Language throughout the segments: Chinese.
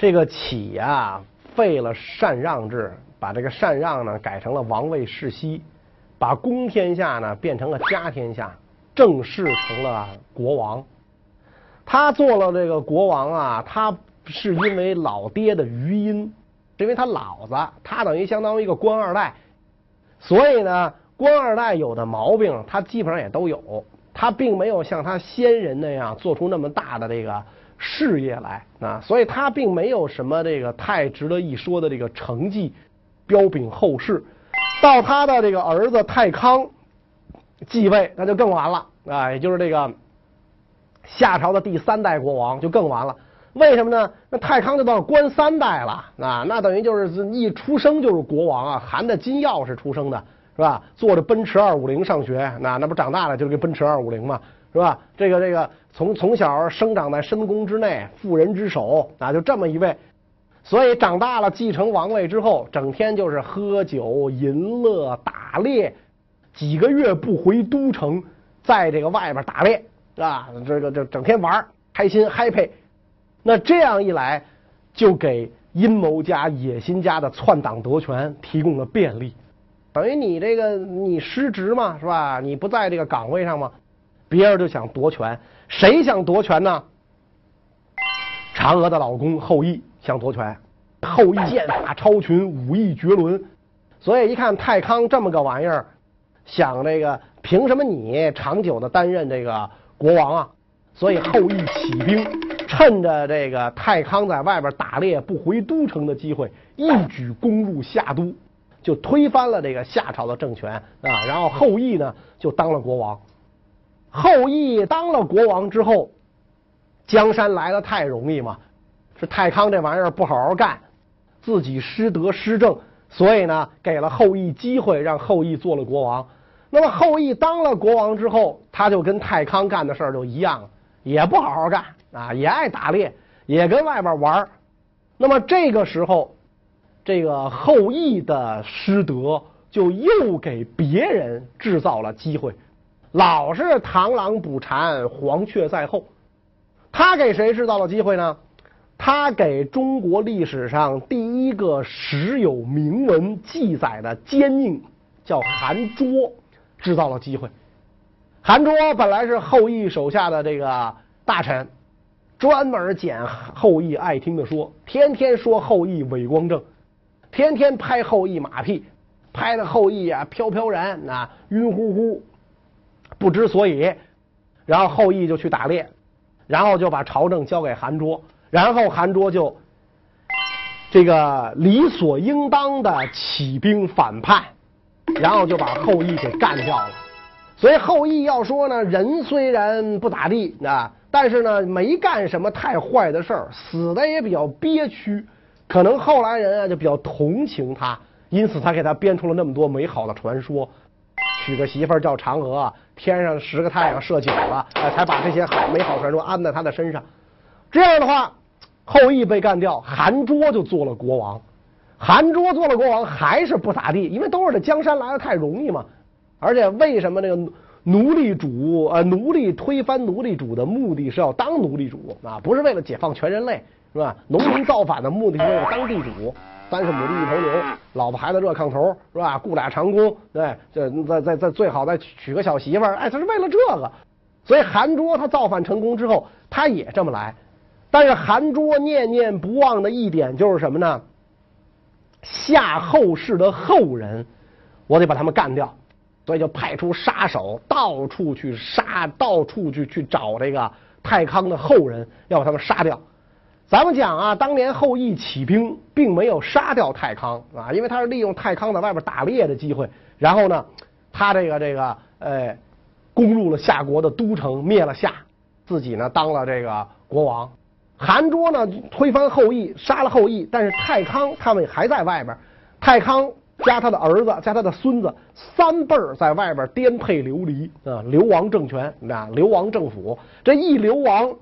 这个启呀废了禅让制，把这个禅让呢改成了王位世袭，把公天下呢变成了家天下，正式成了国王。他做了这个国王啊，他是因为老爹的余荫，是因为他老子，他等于相当于一个官二代，所以呢，官二代有的毛病他基本上也都有，他并没有像他先人那样做出那么大的这个事业来啊，所以他并没有什么这个太值得一说的这个成绩，彪炳后世。到他的这个儿子太康继位，那就更完了啊，也就是这个。夏朝的第三代国王就更完了，为什么呢？那太康就到官三代了啊，那等于就是一出生就是国王啊，含着金钥匙出生的是吧？坐着奔驰二五零上学，那那不长大了就是个奔驰二五零嘛，是吧？这个这个从从小生长在深宫之内，妇人之首啊，就这么一位，所以长大了继承王位之后，整天就是喝酒淫乐打猎，几个月不回都城，在这个外边打猎。啊，这个这整天玩开心 happy，那这样一来，就给阴谋家、野心家的篡党夺权提供了便利。等于你这个你失职嘛，是吧？你不在这个岗位上嘛，别人就想夺权。谁想夺权呢？嫦娥的老公后羿想夺权。后羿剑法超群，武艺绝伦，所以一看太康这么个玩意儿，想这个凭什么你长久的担任这个？国王啊，所以后羿起兵，趁着这个太康在外边打猎不回都城的机会，一举攻入夏都，就推翻了这个夏朝的政权啊。然后后羿呢就当了国王。后羿当了国王之后，江山来得太容易嘛，是太康这玩意儿不好好干，自己失德失政，所以呢给了后羿机会，让后羿做了国王。那么后羿当了国王之后，他就跟太康干的事儿就一样了，也不好好干啊，也爱打猎，也跟外边玩。那么这个时候，这个后羿的失德就又给别人制造了机会，老是螳螂捕蝉，黄雀在后。他给谁制造了机会呢？他给中国历史上第一个史有明文记载的奸佞，叫韩卓。制造了机会。韩卓本来是后羿手下的这个大臣，专门捡后羿爱听的说，天天说后羿伟光正，天天拍后羿马屁，拍的后羿啊飘飘然啊晕乎乎，不知所以。然后后羿就去打猎，然后就把朝政交给韩卓，然后韩卓就这个理所应当的起兵反叛。然后就把后羿给干掉了，所以后羿要说呢，人虽然不咋地啊，但是呢没干什么太坏的事儿，死的也比较憋屈，可能后来人啊就比较同情他，因此他给他编出了那么多美好的传说，娶个媳妇儿叫嫦娥，天上十个太阳射九了，才把这些好美好传说安在他的身上。这样的话，后羿被干掉，韩卓就做了国王。韩卓做了国王还是不咋地，因为都是这江山来的太容易嘛。而且为什么那个奴隶主呃奴隶推翻奴隶主的目的是要当奴隶主啊，不是为了解放全人类是吧？农民造反的目的是为了当地主，三十亩地一头牛，老婆孩子热炕头是吧？雇俩长工，对，这再再再最好再娶个小媳妇儿，哎，他是为了这个。所以韩卓他造反成功之后，他也这么来。但是韩卓念念不忘的一点就是什么呢？夏后氏的后人，我得把他们干掉，所以就派出杀手到处去杀，到处去去找这个太康的后人，要把他们杀掉。咱们讲啊，当年后羿起兵，并没有杀掉太康啊，因为他是利用太康在外边打猎的机会，然后呢，他这个这个呃，攻入了夏国的都城，灭了夏，自己呢当了这个国王。韩卓呢推翻后羿，杀了后羿，但是太康他们还在外边。太康加他的儿子加他的孙子三辈儿在外边颠沛流离啊，流亡政权啊，流亡政府。这一流亡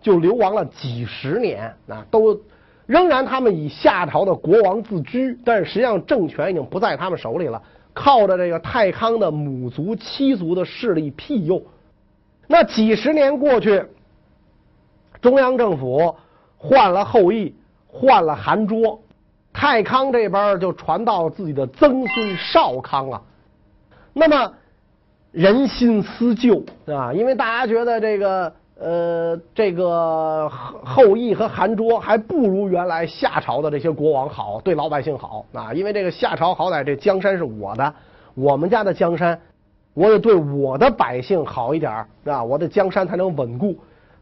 就流亡了几十年啊，都仍然他们以夏朝的国王自居，但是实际上政权已经不在他们手里了，靠着这个太康的母族妻族的势力庇佑。那几十年过去。中央政府换了后羿，换了韩卓，太康这边就传到自己的曾孙少康了。那么人心思旧啊，因为大家觉得这个呃这个后羿和韩卓还不如原来夏朝的这些国王好，对老百姓好啊。因为这个夏朝好歹这江山是我的，我们家的江山，我得对我的百姓好一点啊，我的江山才能稳固。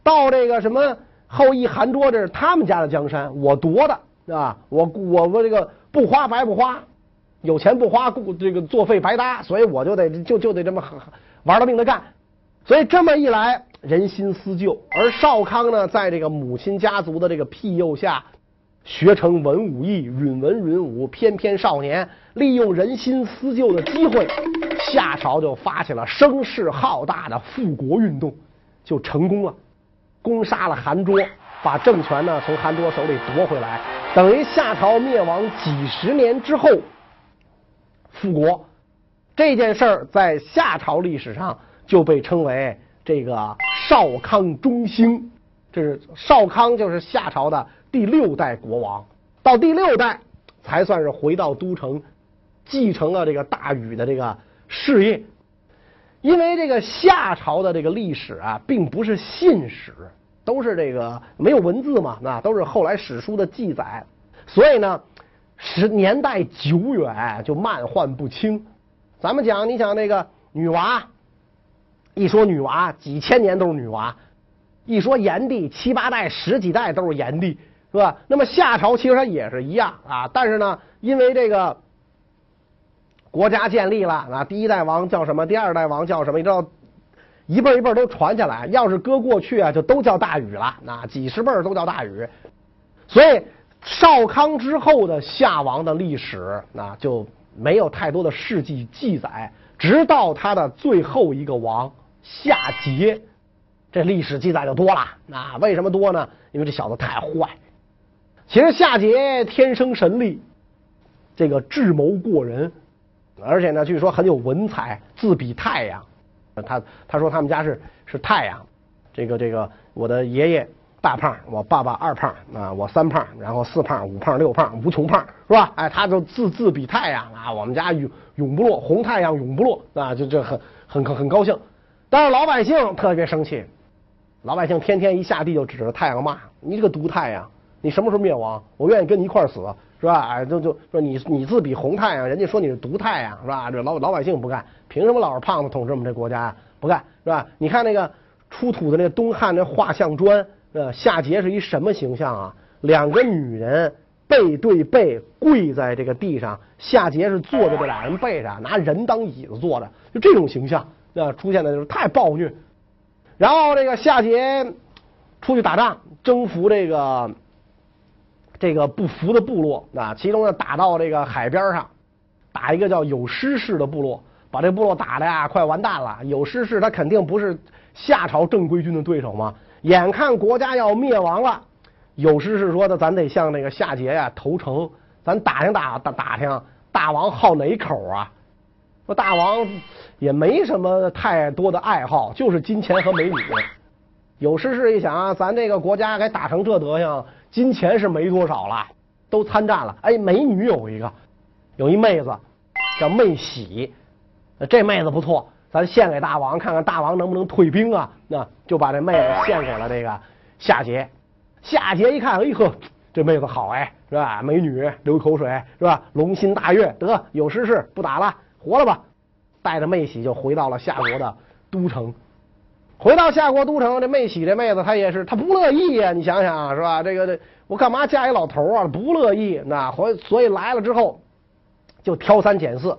到这个什么后羿、韩卓，这是他们家的江山，我夺的啊！我我我这个不花白不花，有钱不花，这个作废白搭，所以我就得就就得这么玩了命的干。所以这么一来，人心思旧。而少康呢，在这个母亲家族的这个庇佑下，学成文武艺，允文允武。翩翩少年，利用人心思旧的机会，夏朝就发起了声势浩大的复国运动，就成功了。攻杀了韩卓，把政权呢从韩卓手里夺回来，等于夏朝灭亡几十年之后复国。这件事儿在夏朝历史上就被称为这个少康中兴。这是少康，就是夏朝的第六代国王，到第六代才算是回到都城，继承了这个大禹的这个事业。因为这个夏朝的这个历史啊，并不是信史，都是这个没有文字嘛，那都是后来史书的记载，所以呢，时年代久远就漫画不清。咱们讲，你想那个女娲，一说女娲，几千年都是女娲；一说炎帝，七八代、十几代都是炎帝，是吧？那么夏朝其实它也是一样啊，但是呢，因为这个。国家建立了啊，第一代王叫什么？第二代王叫什么？你知道，一辈一辈都传下来。要是搁过去啊，就都叫大禹了。那几十辈都叫大禹。所以少康之后的夏王的历史，那就没有太多的事迹记载。直到他的最后一个王夏桀，这历史记载就多了。那为什么多呢？因为这小子太坏。其实夏桀天生神力，这个智谋过人。而且呢，据说很有文采，自比太阳。他他说他们家是是太阳，这个这个我的爷爷大胖，我爸爸二胖啊，我三胖，然后四胖、五胖、六胖，无穷胖，是吧？哎，他就自自比太阳啊，我们家永永不落，红太阳永不落啊，就这很很很高兴。但是老百姓特别生气，老百姓天天一下地就指着太阳骂：“你这个毒太阳，你什么时候灭亡？我愿意跟你一块死。”是吧？哎，就就说你你自比红太阳，人家说你是毒太阳，是吧？这老老百姓不干，凭什么老是胖子统治我们这国家呀？不干，是吧？你看那个出土的那个东汉那画像砖，呃，夏桀是一什么形象啊？两个女人背对背跪在这个地上，夏桀是坐在这俩人背上，拿人当椅子坐着，就这种形象，呃，出现的就是太暴虐。然后这个夏桀出去打仗，征服这个。这个不服的部落啊，其中呢打到这个海边上，打一个叫有师氏的部落，把这部落打的呀快完蛋了。有师氏他肯定不是夏朝正规军的对手嘛，眼看国家要灭亡了，有师氏说的，咱得向那个夏桀呀投诚，咱打听打打打听，大王好哪口啊？说大王也没什么太多的爱好，就是金钱和美女。有师氏一想啊，咱这个国家该打成这德行。金钱是没多少了，都参战了。哎，美女有一个，有一妹子叫妹喜，这妹子不错，咱献给大王，看看大王能不能退兵啊？那就把这妹子献给了这个夏桀。夏桀一看，哎呵，这妹子好哎，是吧？美女流口水是吧？龙心大悦，得有失事不打了，活了吧？带着妹喜就回到了夏国的都城。回到夏国都城，这妹喜这妹子她也是，她不乐意呀、你想想是吧？这个这我干嘛嫁一老头啊？不乐意。那回所以来了之后，就挑三拣四。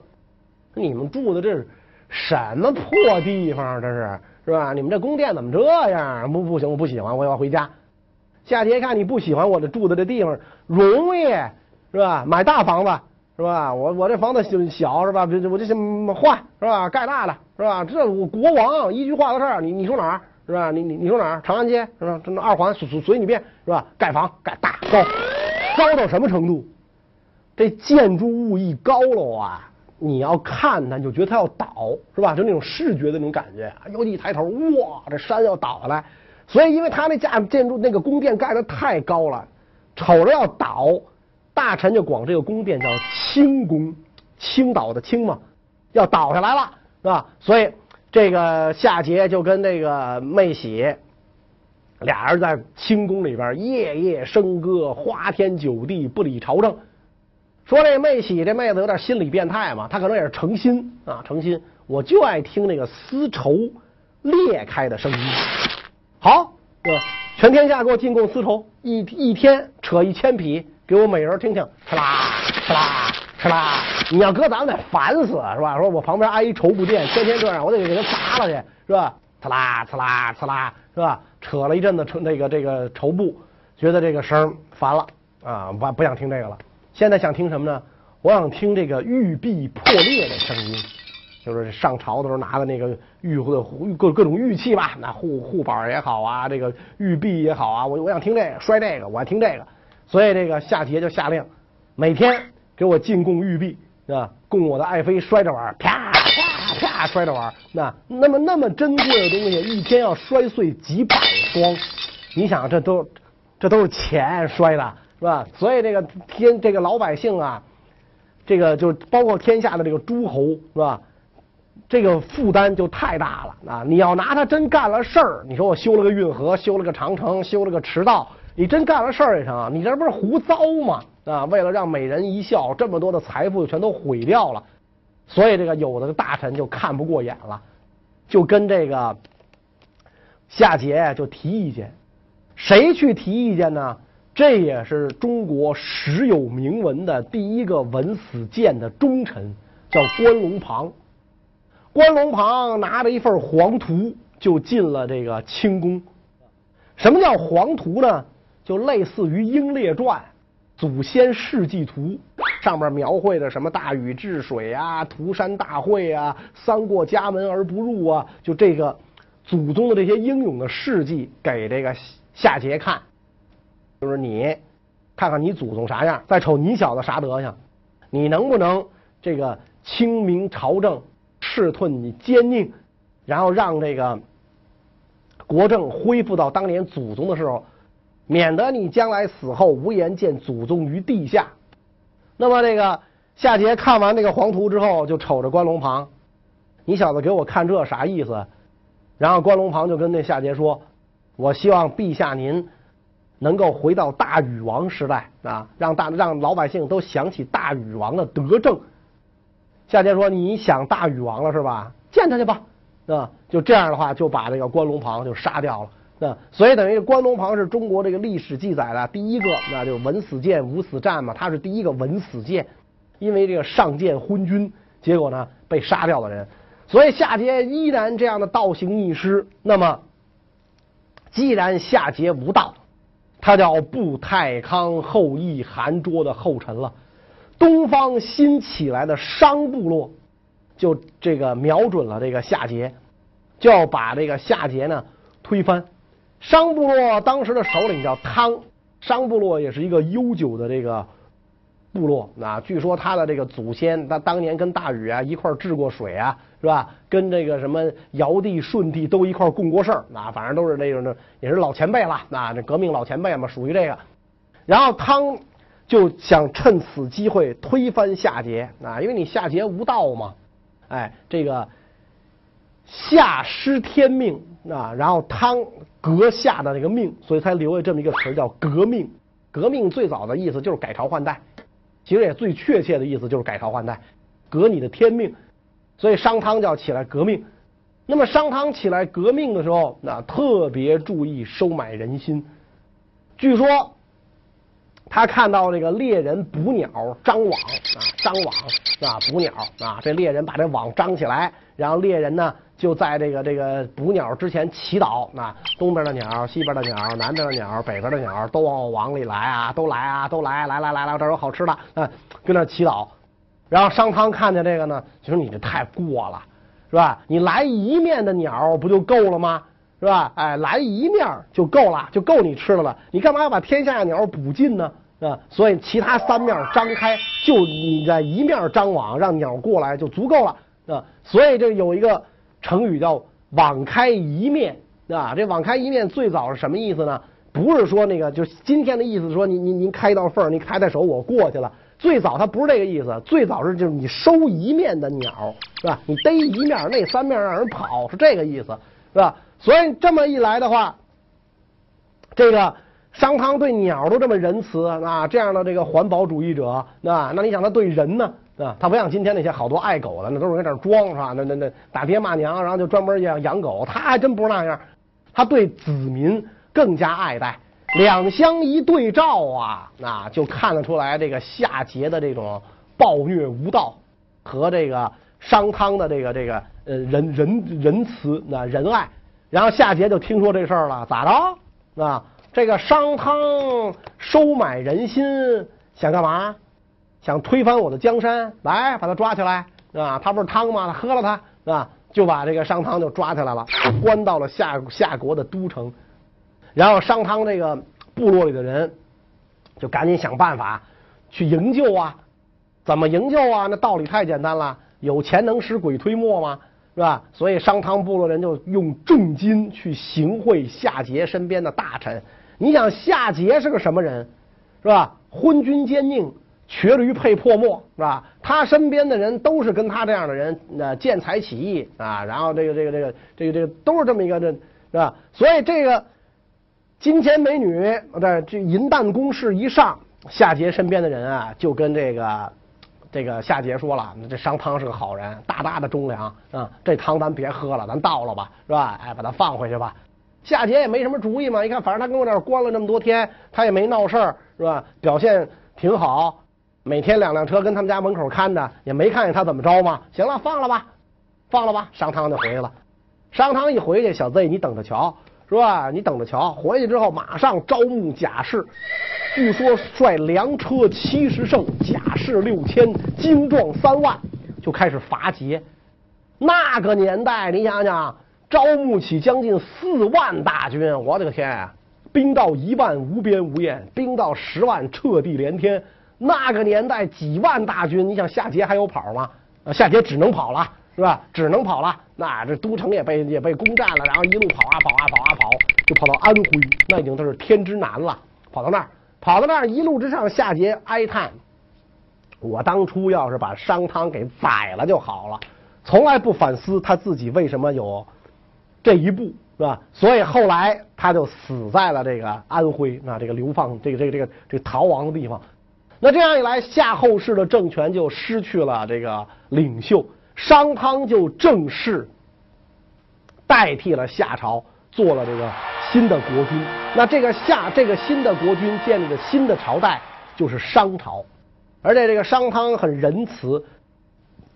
你们住的这是什么破地方？这是是吧？你们这宫殿怎么这样？不不行，我不喜欢，我要回家。夏桀一看你不喜欢我这住的这地方，容易是吧？买大房子。是吧？我我这房子小小是吧？我就先换是吧？盖大的是吧？这我国王一句话的事儿，你你说哪儿是吧？你你你说哪儿？长安街是吧？这那二环随随随你便是吧？盖房盖大高高到什么程度？这建筑物一高楼啊，你要看它，你就觉得它要倒是吧？就那种视觉的那种感觉。尤其一抬头，哇，这山要倒下来。所以，因为它那架建筑那个宫殿盖得太高了。瞅着要倒，大臣就管这个宫殿叫清宫，倾倒的倾嘛，要倒下来了，是吧？所以这个夏桀就跟那个妹喜俩人在清宫里边夜夜笙歌，花天酒地，不理朝政。说这妹喜这妹子有点心理变态嘛，她可能也是诚心啊，诚心，我就爱听那个丝绸裂开的声音。好，对吧？全天下给我进贡丝绸，一一天扯一千匹，给我每人听听，哧啦哧啦哧啦。你要搁咱们得烦死是吧？说我旁边挨一绸布店，天天这样，我得给他砸了去是吧？哧啦哧啦哧啦是吧？扯了一阵子扯那个这个绸布，觉得这个声烦了啊，不不想听这个了。现在想听什么呢？我想听这个玉璧破裂的声音，就是上朝的时候拿的那个玉或各各种玉器吧，那护护板也好啊，这个玉璧也好啊，我我想听这个摔这个，我爱听这个，所以这个夏桀就下令，每天给我进贡玉璧啊，供我的爱妃摔着玩，啪啪啪摔着玩。那那么那么珍贵的东西，一天要摔碎几百双，你想这都这都是钱摔的。是吧？所以这个天，这个老百姓啊，这个就包括天下的这个诸侯，是吧？这个负担就太大了啊！你要拿他真干了事儿，你说我修了个运河，修了个长城，修了个驰道，你真干了事儿也成，你这不是胡糟吗？啊！为了让美人一笑，这么多的财富全都毁掉了，所以这个有的大臣就看不过眼了，就跟这个夏桀就提意见。谁去提意见呢？这也是中国史有明文的第一个文死谏的忠臣，叫关龙庞。关龙庞拿着一份黄图就进了这个清宫。什么叫黄图呢？就类似于《英烈传》、《祖先事迹图》，上面描绘的什么大禹治水啊、涂山大会啊、三过家门而不入啊，就这个祖宗的这些英勇的事迹给这个夏桀看。就是你，看看你祖宗啥样，再瞅你小子啥德行，你能不能这个清明朝政，斥退你奸佞，然后让这个国政恢复到当年祖宗的时候，免得你将来死后无颜见祖宗于地下。那么这个夏桀看完这个黄图之后，就瞅着关龙旁，你小子给我看这啥意思？然后关龙旁就跟那夏桀说：“我希望陛下您。”能够回到大禹王时代啊，让大让老百姓都想起大禹王的德政。夏桀说：“你想大禹王了是吧？见他去吧。”啊，就这样的话，就把这个关龙旁就杀掉了。啊，所以等于关龙庞是中国这个历史记载的第一个，那就文死谏、武死战嘛。他是第一个文死谏，因为这个上谏昏君，结果呢被杀掉的人。所以夏桀依然这样的倒行逆施。那么，既然夏桀无道。他叫步太康后裔韩卓的后尘了。东方新起来的商部落，就这个瞄准了这个夏桀，就要把这个夏桀呢推翻。商部落当时的首领叫汤，商部落也是一个悠久的这个。部落啊，据说他的这个祖先，他当年跟大禹啊一块治过水啊，是吧？跟这个什么尧帝、舜帝都一块共过事儿，啊，反正都是那种的，也是老前辈了，啊，这革命老前辈嘛，属于这个。然后汤就想趁此机会推翻夏桀啊，因为你夏桀无道嘛，哎，这个夏失天命啊，然后汤革下的这个命，所以才留下这么一个词叫革命。革命最早的意思就是改朝换代。其实也最确切的意思就是改朝换代，革你的天命，所以商汤就要起来革命。那么商汤起来革命的时候，那特别注意收买人心。据说他看到这个猎人捕鸟张网啊，张网啊捕鸟啊，这猎人把这网张起来，然后猎人呢。就在这个这个捕鸟之前祈祷那，东边的鸟、西边的鸟、南边的鸟、北边的鸟都往我网里来啊，都来啊，都来，来来来来，这儿有好吃的，啊，跟那祈祷。然后商汤看见这个呢，就说你这太过了，是吧？你来一面的鸟不就够了吗？是吧？哎，来一面就够了，就够你吃的了。你干嘛要把天下鸟捕尽呢？啊，所以其他三面张开，就你在一面张网，让鸟过来就足够了啊。所以这有一个。成语叫“网开一面”啊，这“网开一面”最早是什么意思呢？不是说那个，就今天的意思，说您您您开一道缝，您抬抬手，我过去了。最早它不是这个意思，最早是就是你收一面的鸟，是吧？你逮一面，那三面让人跑，是这个意思，是吧？所以这么一来的话，这个商汤对鸟都这么仁慈啊，这样的这个环保主义者，那那你想他对人呢？啊，他不像今天那些好多爱狗的，那都是在这装是吧？那那那打爹骂娘，然后就专门养养狗，他还真不是那样，他对子民更加爱戴。两相一对照啊，那就看得出来这个夏桀的这种暴虐无道和这个商汤的这个这个呃仁仁仁慈那仁爱。然后夏桀就听说这事儿了，咋着啊？这个商汤收买人心，想干嘛？想推翻我的江山？来，把他抓起来啊！他不是汤吗？他喝了他啊，就把这个商汤就抓起来了，关到了夏夏国的都城。然后商汤这个部落里的人就赶紧想办法去营救啊，怎么营救啊？那道理太简单了，有钱能使鬼推磨吗？是吧？所以商汤部落人就用重金去行贿夏桀身边的大臣。你想夏桀是个什么人？是吧？昏君奸佞，瘸驴配破墨，是吧？他身边的人都是跟他这样的人，呃，见财起意啊，然后这个这个这个这个这个都是这么一个这，是吧？所以这个。金钱美女，对，这银弹攻势一上，夏桀身边的人啊，就跟这个这个夏桀说了：“这商汤是个好人，大大的忠良啊，这汤咱别喝了，咱倒了吧，是吧？哎，把他放回去吧。”夏桀也没什么主意嘛，一看反正他跟我这儿关了那么多天，他也没闹事儿，是吧？表现挺好，每天两辆车跟他们家门口看着，也没看见他怎么着嘛。行了，放了吧，放了吧。商汤就回去了。商汤一回去，小 Z 你等着瞧。是吧？你等着瞧，回去之后马上招募甲士，据说率良车七十乘，甲士六千，精壮三万，就开始伐桀。那个年代，你想想，招募起将近四万大军，我的个天啊！兵到一万无边无厌，兵到十万彻地连天。那个年代几万大军，你想夏桀还有跑吗？啊，夏桀只能跑了。是吧？只能跑了，那这都城也被也被攻占了，然后一路跑啊跑啊跑啊跑，就跑到安徽，那已经都是天之南了。跑到那儿，跑到那儿，一路之上，夏桀哀叹：“我当初要是把商汤给宰了就好了。”从来不反思他自己为什么有这一步，是吧？所以后来他就死在了这个安徽，那这个流放，这个这个这个这个逃亡的地方。那这样一来，夏后氏的政权就失去了这个领袖。商汤就正式代替了夏朝，做了这个新的国君。那这个夏这个新的国君建立的新的朝代就是商朝，而且这个商汤很仁慈。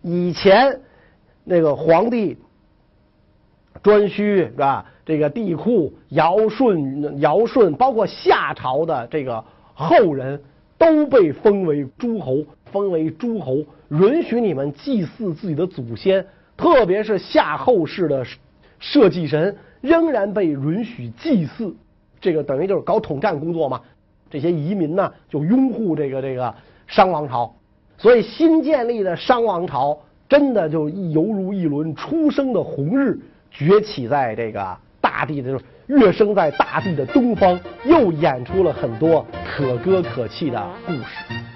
以前那个皇帝颛顼是吧？这个帝喾、尧舜、尧舜，包括夏朝的这个后人都被封为诸侯，封为诸侯。允许你们祭祀自己的祖先，特别是夏后氏的社稷神，仍然被允许祭祀。这个等于就是搞统战工作嘛。这些移民呢，就拥护这个这个商王朝。所以新建立的商王朝，真的就犹如一轮初升的红日，崛起在这个大地的，跃升在大地的东方，又演出了很多可歌可泣的故事。